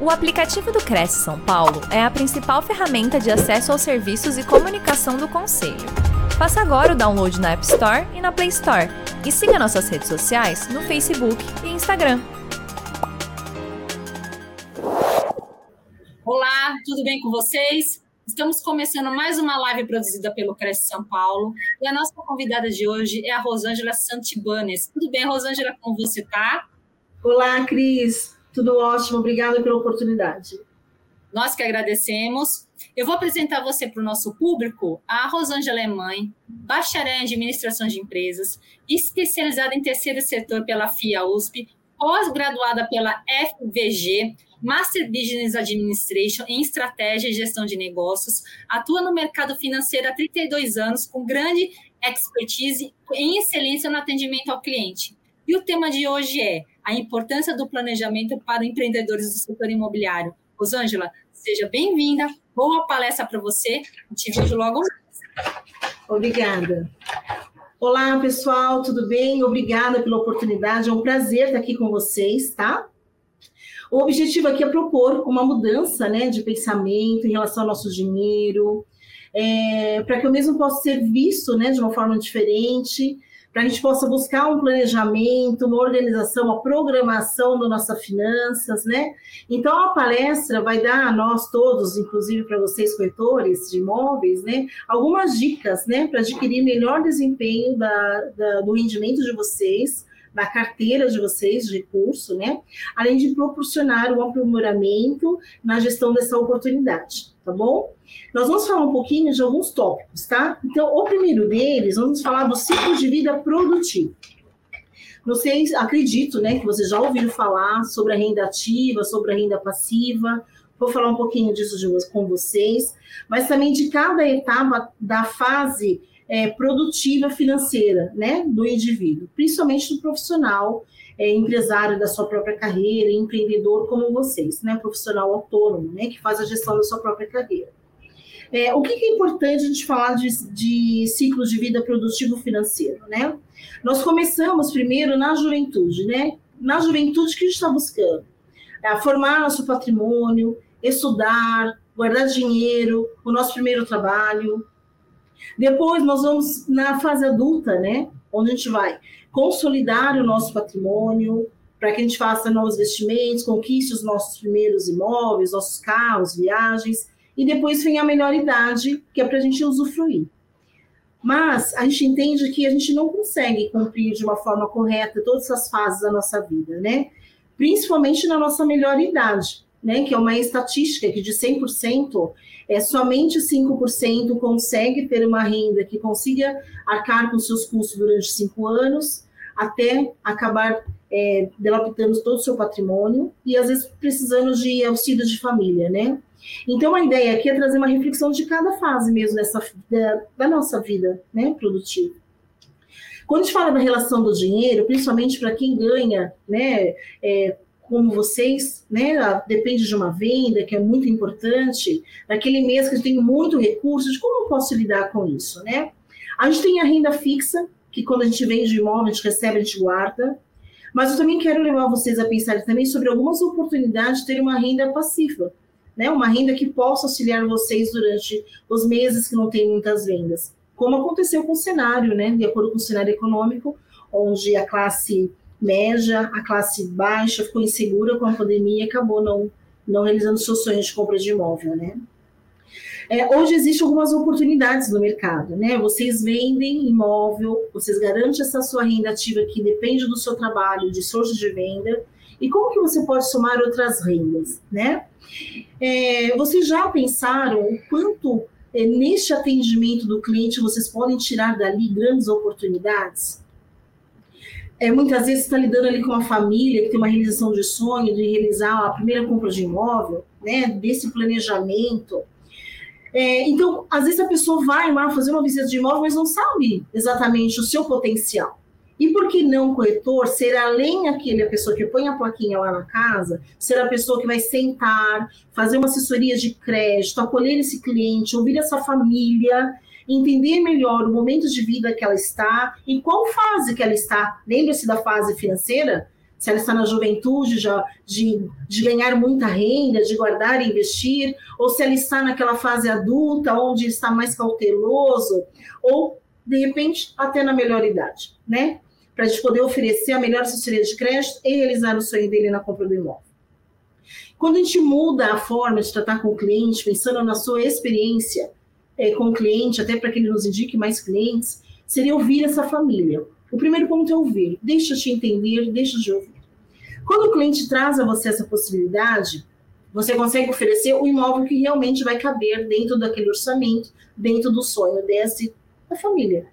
O aplicativo do Cresce São Paulo é a principal ferramenta de acesso aos serviços e comunicação do Conselho. Faça agora o download na App Store e na Play Store. E siga nossas redes sociais no Facebook e Instagram. Olá, tudo bem com vocês? Estamos começando mais uma live produzida pelo Cresce São Paulo. E a nossa convidada de hoje é a Rosângela Santibanes. Tudo bem, Rosângela, como você está? Olá, Cris. Tudo ótimo, obrigada pela oportunidade. Nós que agradecemos. Eu vou apresentar você para o nosso público. A Rosângela é mãe, bacharel em administração de empresas, especializada em terceiro setor pela FIA USP, pós-graduada pela FVG, Master Business Administration em Estratégia e Gestão de Negócios, atua no mercado financeiro há 32 anos, com grande expertise em excelência no atendimento ao cliente. E o tema de hoje é a importância do planejamento para empreendedores do setor imobiliário. Rosângela, seja bem-vinda. Boa palestra para você. Te vejo logo. Obrigada. Olá, pessoal, tudo bem? Obrigada pela oportunidade. É um prazer estar aqui com vocês, tá? O objetivo aqui é propor uma mudança né, de pensamento em relação ao nosso dinheiro, é, para que o mesmo possa ser visto né, de uma forma diferente, para a gente possa buscar um planejamento, uma organização, uma programação das nossas finanças, né? Então, a palestra vai dar a nós todos, inclusive para vocês, corretores de imóveis, né, algumas dicas, né, para adquirir melhor desempenho da, da, do rendimento de vocês, na carteira de vocês de recurso, né? Além de proporcionar um aprimoramento na gestão dessa oportunidade, tá bom? Nós vamos falar um pouquinho de alguns tópicos, tá? Então, o primeiro deles, vamos falar do ciclo de vida produtivo. Sei, acredito, né, que vocês já ouviram falar sobre a renda ativa, sobre a renda passiva. Vou falar um pouquinho disso de, com vocês, mas também de cada etapa da fase é, produtiva financeira né, do indivíduo, principalmente do profissional, é, empresário da sua própria carreira, empreendedor como vocês, né, profissional autônomo, né, que faz a gestão da sua própria carreira. É, o que, é importante a gente falar de, de ciclo de vida produtivo financeiro, né? Nós começamos primeiro na juventude, né? Na juventude, o que a gente está buscando? É formar nosso patrimônio, estudar, guardar dinheiro, o nosso primeiro trabalho, depois nós vamos na fase adulta, né? Onde a gente vai consolidar o nosso patrimônio, para que a gente faça novos investimentos, conquiste os nossos primeiros imóveis, nossos carros, viagens, e depois vem a melhor idade, que é para a gente usufruir. Mas a gente entende que a gente não consegue cumprir de uma forma correta todas as fases da nossa vida, né? Principalmente na nossa melhor idade né, que é uma estatística que de 100%, é, somente 5% consegue ter uma renda que consiga arcar com seus custos durante cinco anos, até acabar é, delapidando todo o seu patrimônio e às vezes precisando de auxílio de família, né? Então a ideia aqui é trazer uma reflexão de cada fase mesmo dessa, da, da nossa vida né, produtiva. Quando a gente fala da relação do dinheiro, principalmente para quem ganha né, é, como vocês, né, depende de uma venda que é muito importante, naquele mês que eu tenho muito recurso, de como eu posso lidar com isso, né? A gente tem a renda fixa, que quando a gente vende imóvel, a gente recebe, a gente guarda, mas eu também quero levar vocês a pensar também sobre algumas oportunidades de ter uma renda passiva, né? Uma renda que possa auxiliar vocês durante os meses que não tem muitas vendas, como aconteceu com o cenário, né? De acordo com o cenário econômico, onde a classe média, a classe baixa ficou insegura com a pandemia e acabou não, não realizando seus sonhos de compra de imóvel, né? É, hoje existem algumas oportunidades no mercado, né? Vocês vendem imóvel, vocês garantem essa sua renda ativa que depende do seu trabalho, de source de venda, e como que você pode somar outras rendas, né? É, vocês já pensaram o quanto é, neste atendimento do cliente vocês podem tirar dali grandes oportunidades? é, muitas vezes está lidando ali com uma família que tem uma realização de sonho, de realizar a primeira compra de imóvel, né, desse planejamento. É, então, às vezes a pessoa vai lá fazer uma visita de imóvel, mas não sabe exatamente o seu potencial. E por que não corretor ser além aquele a pessoa que põe a plaquinha lá na casa, ser a pessoa que vai sentar, fazer uma assessoria de crédito, acolher esse cliente, ouvir essa família entender melhor o momento de vida que ela está, em qual fase que ela está. Lembre-se da fase financeira, se ela está na juventude já, de, de ganhar muita renda, de guardar e investir, ou se ela está naquela fase adulta, onde está mais cauteloso, ou, de repente, até na melhor idade, né? Para a gente poder oferecer a melhor assessoria de crédito e realizar o sonho dele na compra do imóvel. Quando a gente muda a forma de tratar com o cliente, pensando na sua experiência é, com o cliente, até para que ele nos indique mais clientes, seria ouvir essa família. O primeiro ponto é ouvir. Deixa te entender, deixa de ouvir. Quando o cliente traz a você essa possibilidade, você consegue oferecer o imóvel que realmente vai caber dentro daquele orçamento, dentro do sonho desse da família.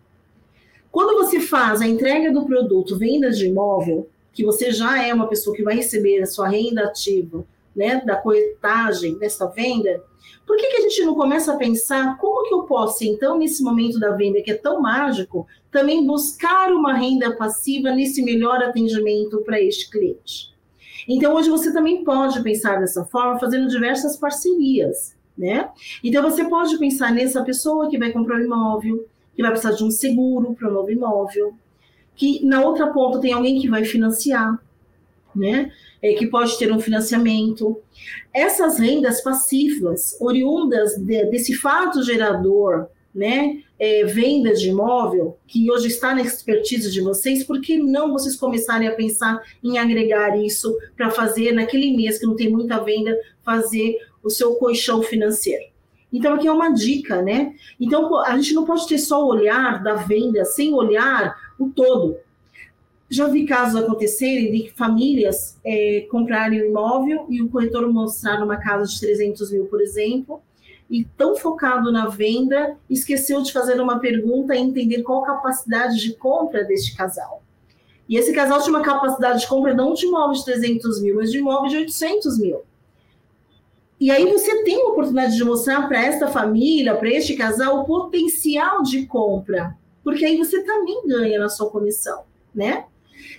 Quando você faz a entrega do produto, venda de imóvel, que você já é uma pessoa que vai receber a sua renda ativa né, da coetagem dessa venda, por que, que a gente não começa a pensar como que eu posso, então, nesse momento da venda que é tão mágico, também buscar uma renda passiva nesse melhor atendimento para este cliente? Então, hoje você também pode pensar dessa forma, fazendo diversas parcerias, né? Então, você pode pensar nessa pessoa que vai comprar um imóvel, que vai precisar de um seguro para o um novo imóvel, que na outra ponta tem alguém que vai financiar, né? É, que pode ter um financiamento. Essas rendas passivas, oriundas de, desse fato gerador, né? É, venda de imóvel, que hoje está na expertise de vocês, por que não vocês começarem a pensar em agregar isso para fazer naquele mês que não tem muita venda, fazer o seu colchão financeiro? Então, aqui é uma dica, né? Então, a gente não pode ter só o olhar da venda sem olhar o todo. Já vi casos acontecerem de famílias é, comprarem um imóvel e o corretor mostrar uma casa de 300 mil, por exemplo, e tão focado na venda, esqueceu de fazer uma pergunta e entender qual a capacidade de compra deste casal. E esse casal tinha uma capacidade de compra não de imóvel de 300 mil, mas de imóvel de 800 mil. E aí você tem a oportunidade de mostrar para esta família, para este casal, o potencial de compra, porque aí você também ganha na sua comissão, né?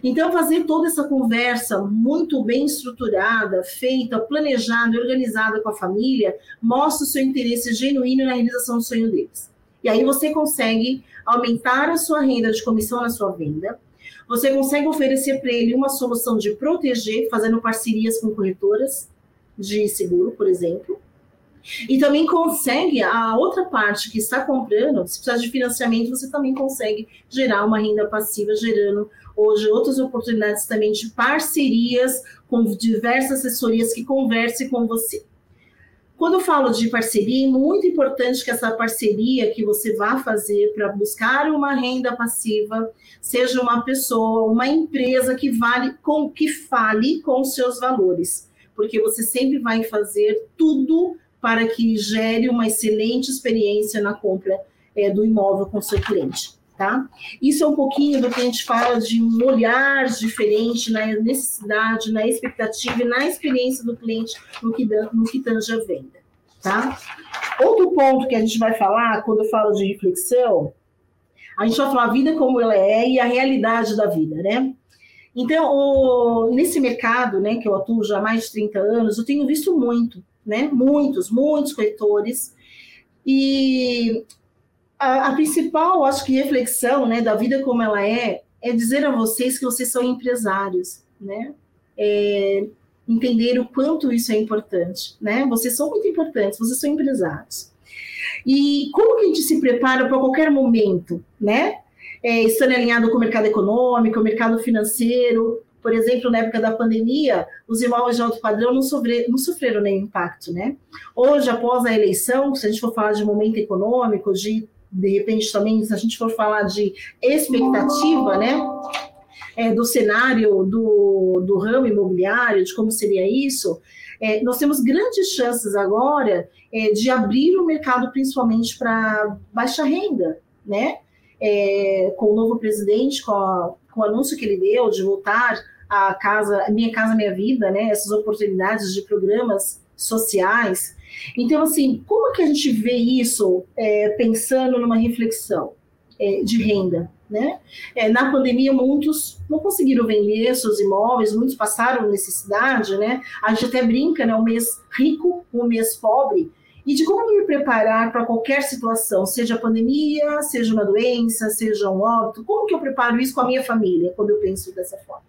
Então, fazer toda essa conversa muito bem estruturada, feita, planejada, organizada com a família, mostra o seu interesse genuíno na realização do sonho deles. E aí você consegue aumentar a sua renda de comissão na sua venda, você consegue oferecer para ele uma solução de proteger, fazendo parcerias com corretoras, de seguro, por exemplo. E também consegue, a outra parte que está comprando, se precisar de financiamento, você também consegue gerar uma renda passiva, gerando hoje outras oportunidades também de parcerias com diversas assessorias que conversem com você. Quando eu falo de parceria, é muito importante que essa parceria que você vá fazer para buscar uma renda passiva seja uma pessoa, uma empresa que vale com que fale com seus valores porque você sempre vai fazer tudo para que gere uma excelente experiência na compra é, do imóvel com seu cliente. Tá? Isso é um pouquinho do que a gente fala de um olhar diferente na necessidade, na expectativa e na experiência do cliente no que, no que tange a venda. Tá? Outro ponto que a gente vai falar quando eu falo de reflexão, a gente vai falar a vida como ela é e a realidade da vida, né? Então, o, nesse mercado, né, que eu atuo já há mais de 30 anos, eu tenho visto muito, né, muitos, muitos corretores, e a, a principal, acho que, reflexão, né, da vida como ela é, é dizer a vocês que vocês são empresários, né, é, entender o quanto isso é importante, né, vocês são muito importantes, vocês são empresários. E como que a gente se prepara para qualquer momento, né? é, estando alinhado com o mercado econômico, o mercado financeiro. Por exemplo, na época da pandemia, os imóveis de alto padrão não, não sofreram nenhum impacto, né? Hoje, após a eleição, se a gente for falar de momento econômico, de de repente também, se a gente for falar de expectativa, né? É, do cenário do, do ramo imobiliário, de como seria isso, é, nós temos grandes chances agora é, de abrir o mercado principalmente para baixa renda, né? é, com o novo presidente, com, a, com o anúncio que ele deu de voltar à casa, Minha Casa Minha Vida, né, essas oportunidades de programas sociais. Então, assim, como que a gente vê isso é, pensando numa reflexão é, de renda? Né? É, na pandemia, muitos não conseguiram vender seus imóveis, muitos passaram necessidade, né? A gente até brinca, né? O mês rico, o mês pobre e de como me preparar para qualquer situação, seja pandemia, seja uma doença, seja um óbito, como que eu preparo isso com a minha família quando eu penso dessa forma?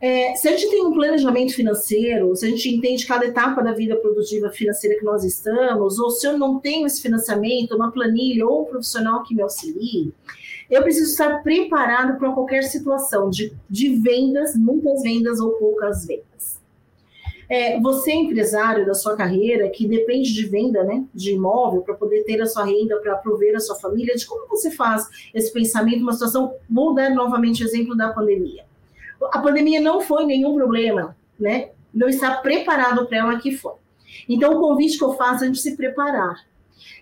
É, se a gente tem um planejamento financeiro, se a gente entende cada etapa da vida produtiva financeira que nós estamos, ou se eu não tenho esse financiamento, uma planilha ou um profissional que me auxilie, eu preciso estar preparado para qualquer situação de, de vendas, muitas vendas ou poucas vendas. É, você empresário da sua carreira, que depende de venda né, de imóvel para poder ter a sua renda, para prover a sua família, de como você faz esse pensamento, uma situação, vou dar novamente o exemplo da pandemia a pandemia não foi nenhum problema, né? Não está preparado para ela que foi. Então, o convite que eu faço é gente se preparar.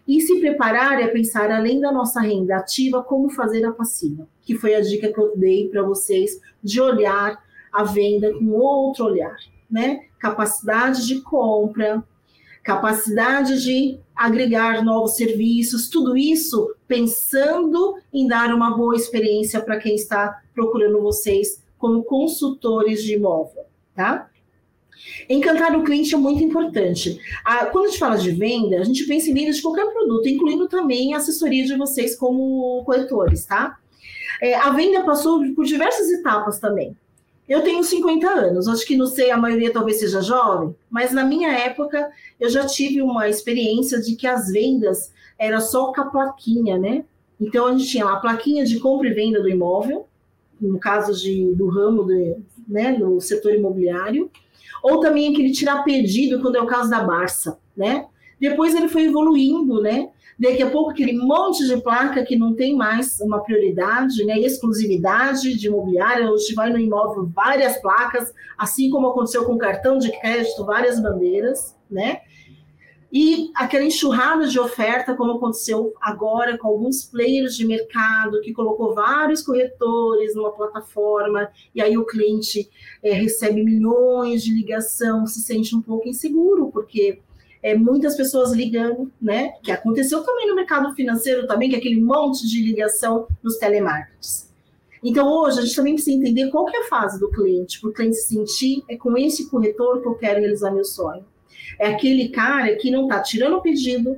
E se preparar é pensar, além da nossa renda ativa, como fazer a passiva, que foi a dica que eu dei para vocês de olhar a venda com outro olhar, né? Capacidade de compra, capacidade de agregar novos serviços, tudo isso pensando em dar uma boa experiência para quem está procurando vocês como consultores de imóvel, tá? Encantar o cliente é muito importante. Ah, quando a gente fala de venda, a gente pensa em venda de qualquer produto, incluindo também a assessoria de vocês como corretores, tá? É, a venda passou por diversas etapas também. Eu tenho 50 anos, acho que não sei, a maioria talvez seja jovem, mas na minha época eu já tive uma experiência de que as vendas era só com a plaquinha, né? Então a gente tinha lá a plaquinha de compra e venda do imóvel, no caso de, do ramo de, né, no setor imobiliário, ou também aquele tirar pedido, quando é o caso da Barça, né? Depois ele foi evoluindo, né? Daqui a pouco aquele monte de placa que não tem mais uma prioridade, né? Exclusividade de imobiliária, hoje vai no imóvel várias placas, assim como aconteceu com o cartão de crédito, várias bandeiras, né? E aquela enxurrada de oferta, como aconteceu agora com alguns players de mercado, que colocou vários corretores numa plataforma, e aí o cliente é, recebe milhões de ligação, se sente um pouco inseguro, porque é, muitas pessoas ligando, né? Que aconteceu também no mercado financeiro também, que é aquele monte de ligação nos telemarketings. Então, hoje, a gente também precisa entender qual que é a fase do cliente, para o cliente se sentir, é com esse corretor que eu quero realizar meu sonho. É aquele cara que não está tirando o pedido,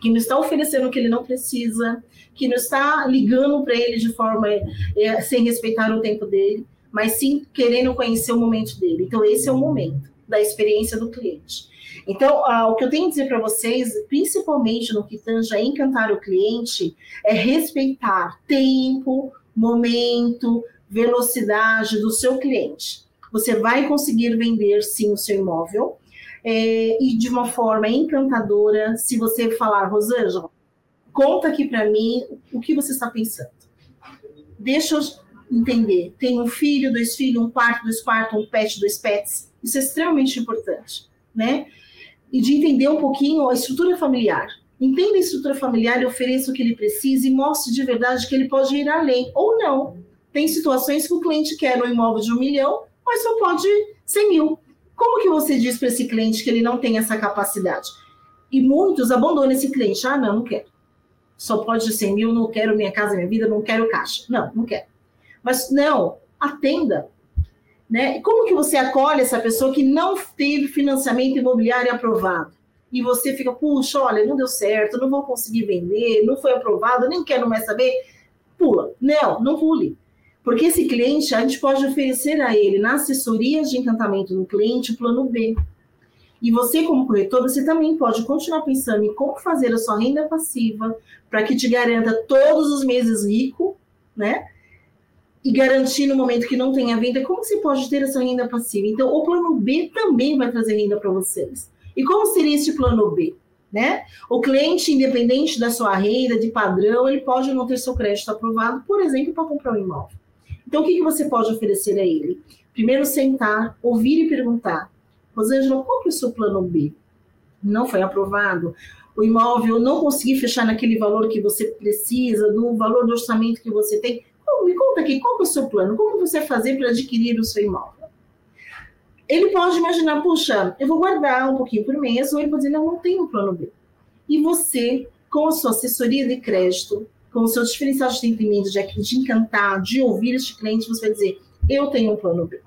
que não está oferecendo o que ele não precisa, que não está ligando para ele de forma é, sem respeitar o tempo dele, mas sim querendo conhecer o momento dele. Então, esse é o momento da experiência do cliente. Então, ah, o que eu tenho a dizer para vocês, principalmente no que tange a encantar o cliente, é respeitar tempo, momento, velocidade do seu cliente. Você vai conseguir vender sim o seu imóvel, é, e de uma forma encantadora, se você falar, Rosângela, conta aqui para mim o que você está pensando. Deixa eu entender. Tem um filho, dois filhos, um quarto, dois quartos, um pet, dois pets. Isso é extremamente importante, né? E de entender um pouquinho a estrutura familiar. Entenda a estrutura familiar ofereça o que ele precisa e mostre de verdade que ele pode ir além ou não. Tem situações que o cliente quer um imóvel de um milhão, mas só pode 100 mil. Como que você diz para esse cliente que ele não tem essa capacidade? E muitos abandonam esse cliente. Ah, não, não quero. Só pode 100 mil, não quero minha casa, minha vida, não quero caixa. Não, não quero. Mas não, atenda. Né? Como que você acolhe essa pessoa que não teve financiamento imobiliário aprovado? E você fica, puxa, olha, não deu certo, não vou conseguir vender, não foi aprovado, nem quero mais saber. Pula. Não, não pule. Porque esse cliente, a gente pode oferecer a ele, na assessoria de encantamento do cliente, o plano B. E você, como corretor, você também pode continuar pensando em como fazer a sua renda passiva para que te garanta todos os meses rico, né? E garantir no momento que não tenha venda, como você pode ter essa renda passiva? Então, o plano B também vai trazer renda para vocês. E como seria esse plano B? Né? O cliente, independente da sua renda, de padrão, ele pode não ter seu crédito aprovado, por exemplo, para comprar um imóvel. Então, o que, que você pode oferecer a ele? Primeiro, sentar, ouvir e perguntar: Rosângela, qual que é o seu plano B? Não foi aprovado? O imóvel não consegui fechar naquele valor que você precisa, do valor do orçamento que você tem. Me conta aqui, qual é o seu plano? Como você vai fazer para adquirir o seu imóvel? Ele pode imaginar, puxa, eu vou guardar um pouquinho por mês, ou ele pode dizer, não, não tenho plano B. E você, com a sua assessoria de crédito, com o seu diferencial de atendimento, de, de encantar, de ouvir este cliente, você vai dizer: eu tenho um plano B.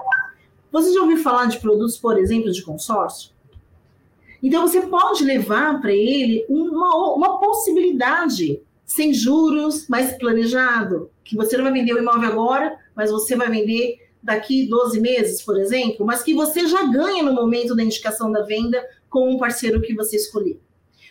Você já ouviu falar de produtos, por exemplo, de consórcio? Então você pode levar para ele uma, uma possibilidade sem juros, mais planejado, que você não vai vender o imóvel agora, mas você vai vender daqui 12 meses, por exemplo, mas que você já ganha no momento da indicação da venda com um parceiro que você escolher.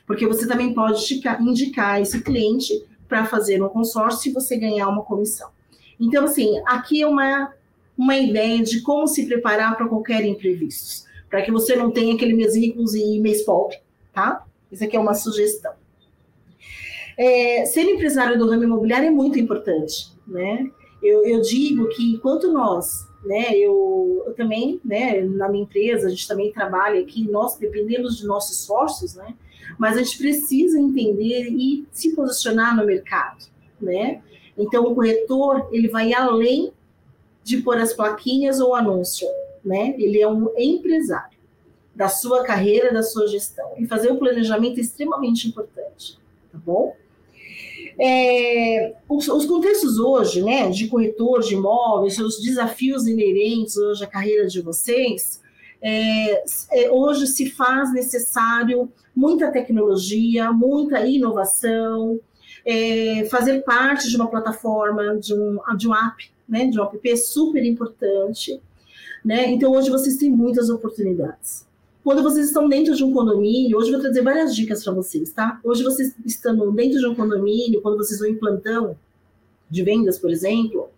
Porque você também pode indicar esse cliente para fazer um consórcio e você ganhar uma comissão. Então, assim, aqui é uma, uma ideia de como se preparar para qualquer imprevisto, para que você não tenha aquele mês ricos e mês pobre, tá? Isso aqui é uma sugestão. É, ser empresário do ramo imobiliário é muito importante, né? Eu, eu digo que enquanto nós, né, eu, eu, também, né, na minha empresa, a gente também trabalha aqui, nós dependemos de nossos esforços, né? Mas a gente precisa entender e se posicionar no mercado, né? Então o corretor ele vai além de pôr as plaquinhas ou anúncio, né? Ele é um empresário da sua carreira, da sua gestão. E fazer o planejamento é extremamente importante, tá bom? É, os, os, contextos hoje, né, de corretor de imóveis, os desafios inerentes hoje à carreira de vocês, é, é, hoje se faz necessário muita tecnologia, muita inovação, é, fazer parte de uma plataforma, de um, de um app, né, de um app é super importante. Né? Então, hoje vocês têm muitas oportunidades. Quando vocês estão dentro de um condomínio, hoje eu vou trazer várias dicas para vocês, tá? Hoje vocês estão dentro de um condomínio, quando vocês vão em plantão de vendas, por exemplo,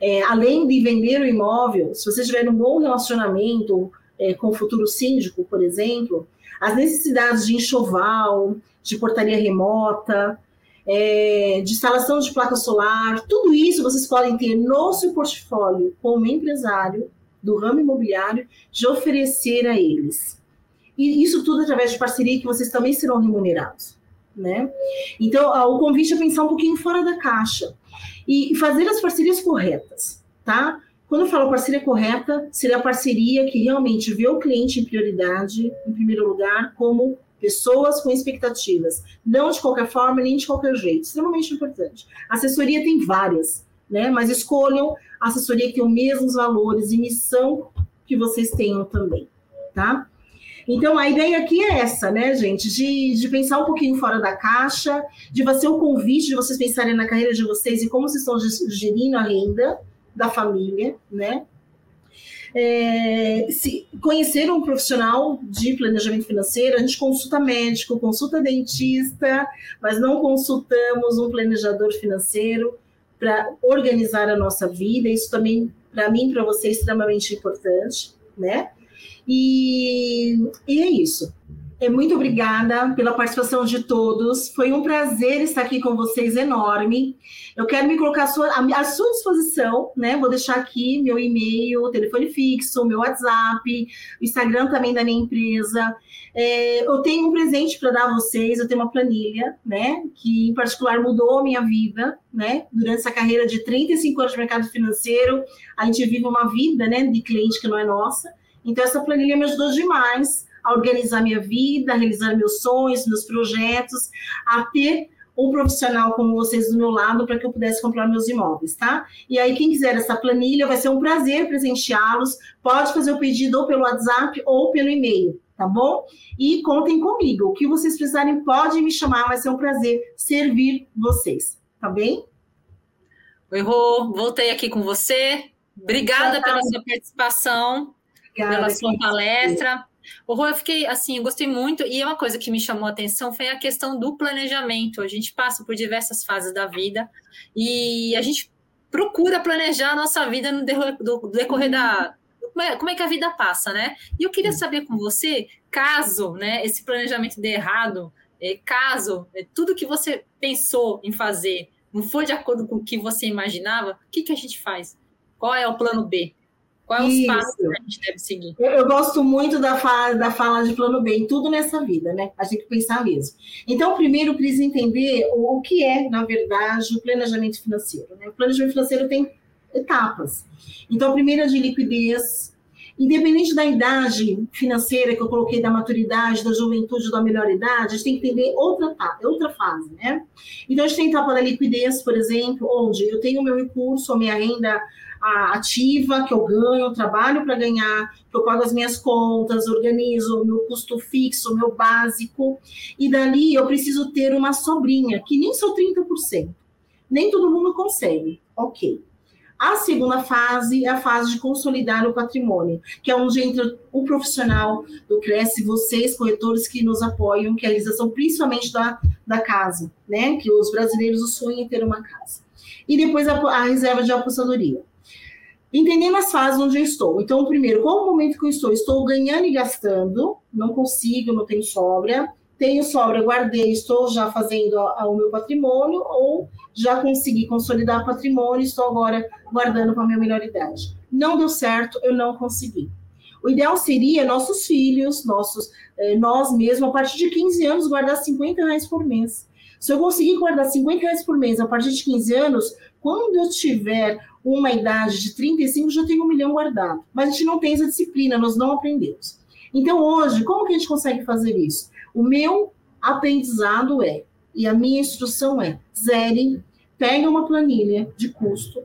é, além de vender o imóvel, se vocês tiverem um bom relacionamento é, com o futuro síndico, por exemplo, as necessidades de enxoval, de portaria remota, é, de instalação de placa solar, tudo isso vocês podem ter no seu portfólio como empresário do ramo imobiliário de oferecer a eles. E isso tudo através de parceria que vocês também serão remunerados. Né? Então, o convite é pensar um pouquinho fora da caixa e fazer as parcerias corretas, tá? Quando eu falo parceria correta, seria a parceria que realmente vê o cliente em prioridade, em primeiro lugar, como pessoas com expectativas, não de qualquer forma nem de qualquer jeito, extremamente importante. A assessoria tem várias, né? Mas escolham a assessoria que tem os mesmos valores e missão que vocês tenham também, tá? Então, a ideia aqui é essa, né, gente? De, de pensar um pouquinho fora da caixa, de fazer o convite de vocês pensarem na carreira de vocês e como vocês estão gerindo a renda da família, né? É, se conhecer um profissional de planejamento financeiro, a gente consulta médico, consulta dentista, mas não consultamos um planejador financeiro para organizar a nossa vida. Isso também, para mim, para você, é extremamente importante, né? E, e é isso. É, muito obrigada pela participação de todos. Foi um prazer estar aqui com vocês, enorme. Eu quero me colocar à sua, à sua disposição, né? Vou deixar aqui meu e-mail, telefone fixo, meu WhatsApp, o Instagram também da minha empresa. É, eu tenho um presente para dar a vocês, eu tenho uma planilha, né? Que em particular mudou a minha vida, né? Durante essa carreira de 35 anos de mercado financeiro, a gente vive uma vida, né? De cliente que não é nossa. Então, essa planilha me ajudou demais a organizar minha vida, a realizar meus sonhos, meus projetos, a ter um profissional como vocês do meu lado para que eu pudesse comprar meus imóveis, tá? E aí, quem quiser essa planilha, vai ser um prazer presenteá-los. Pode fazer o pedido ou pelo WhatsApp ou pelo e-mail, tá bom? E contem comigo. O que vocês precisarem, podem me chamar, vai ser um prazer servir vocês, tá bem? Oi, Rô, voltei aqui com você. Obrigada pela sua participação. Obrigada, pela sua palestra. O Rô, eu fiquei assim, eu gostei muito, e uma coisa que me chamou a atenção foi a questão do planejamento. A gente passa por diversas fases da vida e a gente procura planejar a nossa vida no decorrer da. Como é, como é que a vida passa, né? E eu queria saber com você, caso né, esse planejamento dê errado, é, caso é, tudo que você pensou em fazer não foi de acordo com o que você imaginava, o que, que a gente faz? Qual é o plano B? Qual é os passos que a gente deve seguir? Eu, eu, gosto muito da fala, da fala de plano B em tudo nessa vida, né? A gente tem que pensar mesmo. Então, primeiro, precisa entender o, o que é, na verdade, o planejamento financeiro. Né? O planejamento financeiro tem etapas. Então, a primeira é de liquidez, independente da idade financeira que eu coloquei, da maturidade, da juventude, da melhor idade, a gente tem que entender outra, outra fase, né? Então, a gente tem a etapa da liquidez, por exemplo, onde eu tenho o meu recurso, a minha renda ativa que eu ganho, trabalho para ganhar, que eu pago as minhas contas, organizo o meu custo fixo, o meu básico, e dali eu preciso ter uma sobrinha, que nem sou 30%. Nem todo mundo consegue, ok. A segunda fase é a fase de consolidar o patrimônio, que é onde entra o profissional do Cresce, vocês, corretores que nos apoiam, que é a realização principalmente da, da casa, né? Que os brasileiros sonham em ter uma casa. E depois a, a reserva de aposentadoria. Entendendo as fases onde eu estou. Então, primeiro, qual o momento que eu estou? Estou ganhando e gastando, não consigo, não tenho sobra tenho sobra, guardei, estou já fazendo o meu patrimônio, ou já consegui consolidar patrimônio, estou agora guardando para a minha melhor idade. Não deu certo, eu não consegui. O ideal seria nossos filhos, nossos, eh, nós mesmos, a partir de 15 anos, guardar 50 reais por mês. Se eu conseguir guardar 50 reais por mês a partir de 15 anos, quando eu tiver uma idade de 35, já tenho um milhão guardado. Mas a gente não tem essa disciplina, nós não aprendemos. Então, hoje, como que a gente consegue fazer isso? O meu aprendizado é, e a minha instrução é, zere, pega uma planilha de custo,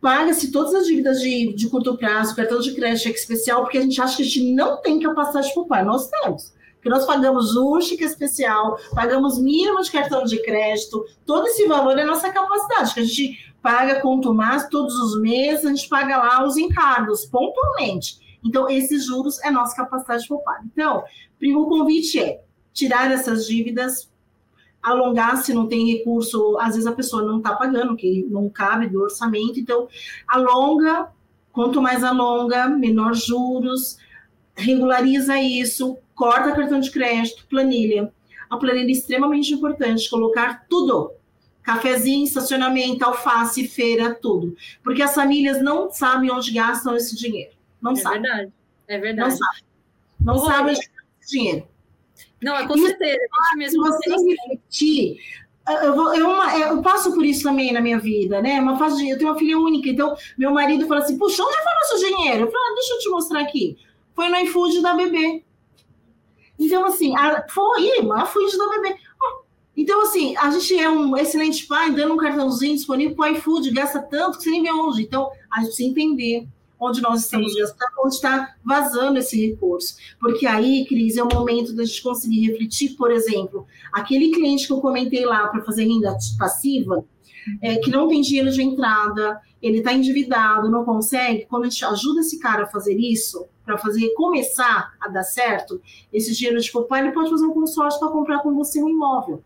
paga-se todas as dívidas de, de curto prazo, cartão de crédito, cheque especial, porque a gente acha que a gente não tem capacidade de poupar. Nós temos. Porque nós pagamos cheque especial, pagamos mínimo de cartão de crédito, todo esse valor é nossa capacidade, que a gente paga com o Tomás todos os meses, a gente paga lá os encargos, pontualmente. Então, esses juros é nossa capacidade de poupar. Então, o convite é tirar essas dívidas, alongar se não tem recurso, às vezes a pessoa não está pagando, que não cabe do orçamento, então alonga, quanto mais alonga, menor juros, regulariza isso, corta cartão de crédito, planilha. A planilha é extremamente importante, colocar tudo. Cafezinho, estacionamento, alface, feira, tudo. Porque as famílias não sabem onde gastam esse dinheiro. Não é sabem. Verdade. É verdade. Não sabem. Não sabem onde dinheiro. Não, é com certeza. Se você refletir, eu, vou, eu, eu, passo por isso também na minha vida, né? Uma fase de, eu tenho uma filha única, então meu marido fala assim: puxa, onde foi nosso dinheiro? Eu falo, ah, deixa eu te mostrar aqui. Foi no iFood da bebê. Então, assim, a, foi a iFood da bebê. Então, assim, a gente é um excelente pai, dando um cartãozinho disponível para o iFood, gasta tanto que você nem vê onde. Então, a gente precisa entender onde nós estamos gastando, onde está vazando esse recurso. Porque aí, Cris, é o momento da gente conseguir refletir, por exemplo, aquele cliente que eu comentei lá para fazer renda passiva, é, que não tem dinheiro de entrada, ele está endividado, não consegue, quando a gente ajuda esse cara a fazer isso, para fazer começar a dar certo, esse dinheiro de poupar, ele pode fazer um consórcio para comprar com você um imóvel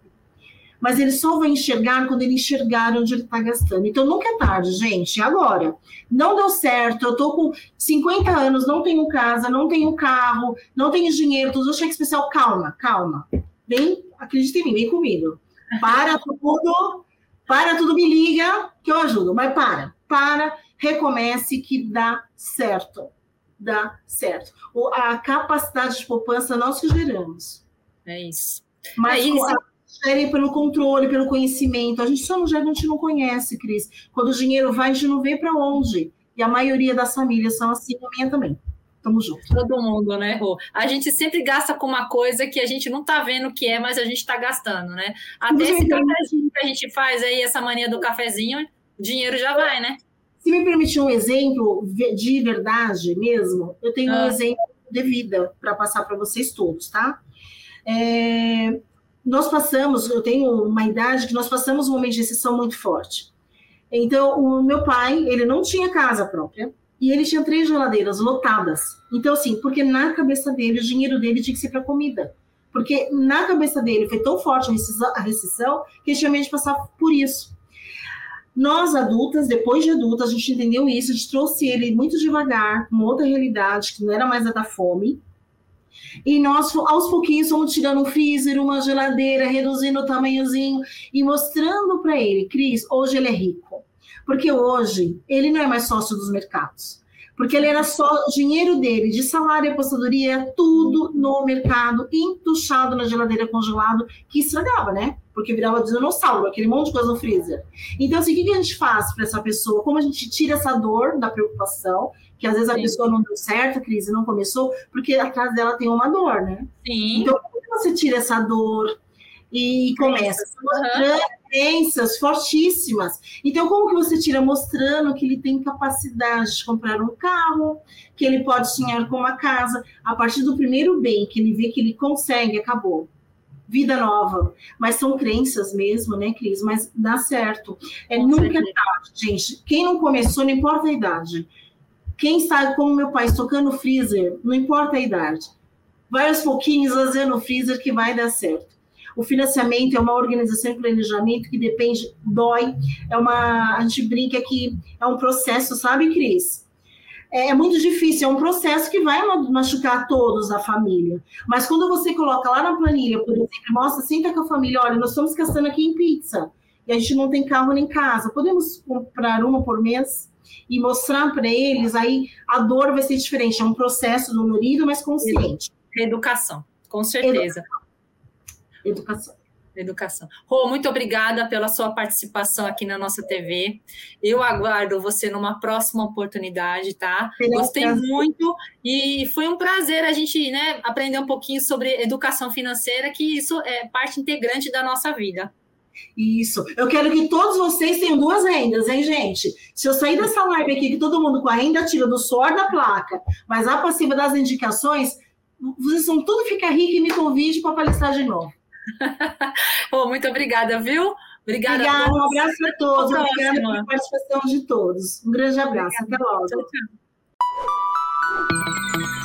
mas ele só vai enxergar quando ele enxergar onde ele está gastando. Então nunca é tarde, gente. Agora, não deu certo, eu tô com 50 anos, não tenho casa, não tenho carro, não tenho dinheiro, tô usando cheque especial. Calma, calma. Vem, acredita em mim, vem comigo. Para tudo, para tudo, me liga que eu ajudo. Mas para, para, recomece que dá certo. Dá certo. A capacidade de poupança nós que geramos. É isso. Mas é isso gere pelo controle, pelo conhecimento. A gente só não gera, a gente não conhece, Cris. Quando o dinheiro vai, a gente não vê para onde. E a maioria das famílias são assim, a minha também. Tamo junto. Todo mundo, né, Rô? A gente sempre gasta com uma coisa que a gente não tá vendo o que é, mas a gente tá gastando, né? Até esse cafezinho que a gente faz aí, essa mania do cafezinho, dinheiro já vai, né? Se me permitir um exemplo de verdade mesmo, eu tenho ah. um exemplo de vida para passar para vocês todos, tá? É, nós passamos, eu tenho uma idade que nós passamos um momento de recessão muito forte. Então, o meu pai, ele não tinha casa própria e ele tinha três geladeiras lotadas. Então, assim, porque na cabeça dele, o dinheiro dele tinha que ser para comida. Porque na cabeça dele foi tão forte a recessão que ele tinha medo de passar por isso. Nós, adultas, depois de adultas, a gente entendeu isso, a gente trouxe ele muito devagar, uma outra realidade, que não era mais a da fome, e nós, aos pouquinhos, fomos tirando um freezer, uma geladeira, reduzindo o tamanhozinho e mostrando para ele, Cris, hoje ele é rico. Porque hoje ele não é mais sócio dos mercados. Porque ele era só o dinheiro dele, de salário e apostadoria, tudo no mercado, entuchado na geladeira congelado, que estragava, né? Porque virava dinossauro, aquele monte de coisa no freezer. Então, assim, o que a gente faz para essa pessoa? Como a gente tira essa dor da preocupação que às vezes a Sim. pessoa não deu certo, a crise não começou, porque atrás dela tem uma dor, né? Sim. Então, como você tira essa dor e começa mostrando uhum. crenças fortíssimas. Então, como que você tira? Mostrando que ele tem capacidade de comprar um carro, que ele pode sonhar com uma casa. A partir do primeiro bem que ele vê que ele consegue, acabou. vida nova. Mas são crenças mesmo, né, Cris? Mas dá certo. É Com nunca certeza. tarde, gente. Quem não começou, não importa a idade. Quem sabe, como meu pai, tocando freezer, não importa a idade. Vai aos pouquinhos fazendo o freezer que vai dar certo. O financiamento é uma organização e planejamento que depende, dói. É uma, a gente brinca que é um processo, sabe, Cris? É, é muito difícil, é um processo que vai machucar todos a família. Mas quando você coloca lá na planilha, por exemplo, mostra, senta com a família, olha, nós estamos gastando aqui em pizza e a gente não tem carro nem casa, podemos comprar uma por mês? E mostrar para eles, aí a dor vai ser diferente, é um processo dolorido, mas consciente. Educação, com certeza. Educação. Educação educação. Rô, muito obrigada pela sua participação aqui na nossa TV. Eu aguardo você numa próxima oportunidade, tá? Gostei muito e foi um prazer a gente né, aprender um pouquinho sobre educação financeira, que isso é parte integrante da nossa vida. Isso. Eu quero que todos vocês tenham duas rendas, hein, gente? Se eu sair dessa live aqui, que todo mundo com a renda tira do suor da placa, mas a passiva das indicações, vocês vão tudo ficar rico e me convide para palestrar de novo. Oh, muito obrigada, viu? Obrigada. Obrigada, um abraço a todos. Obrigada pela participação de todos. Um grande abraço. Até logo. Tchau, tchau.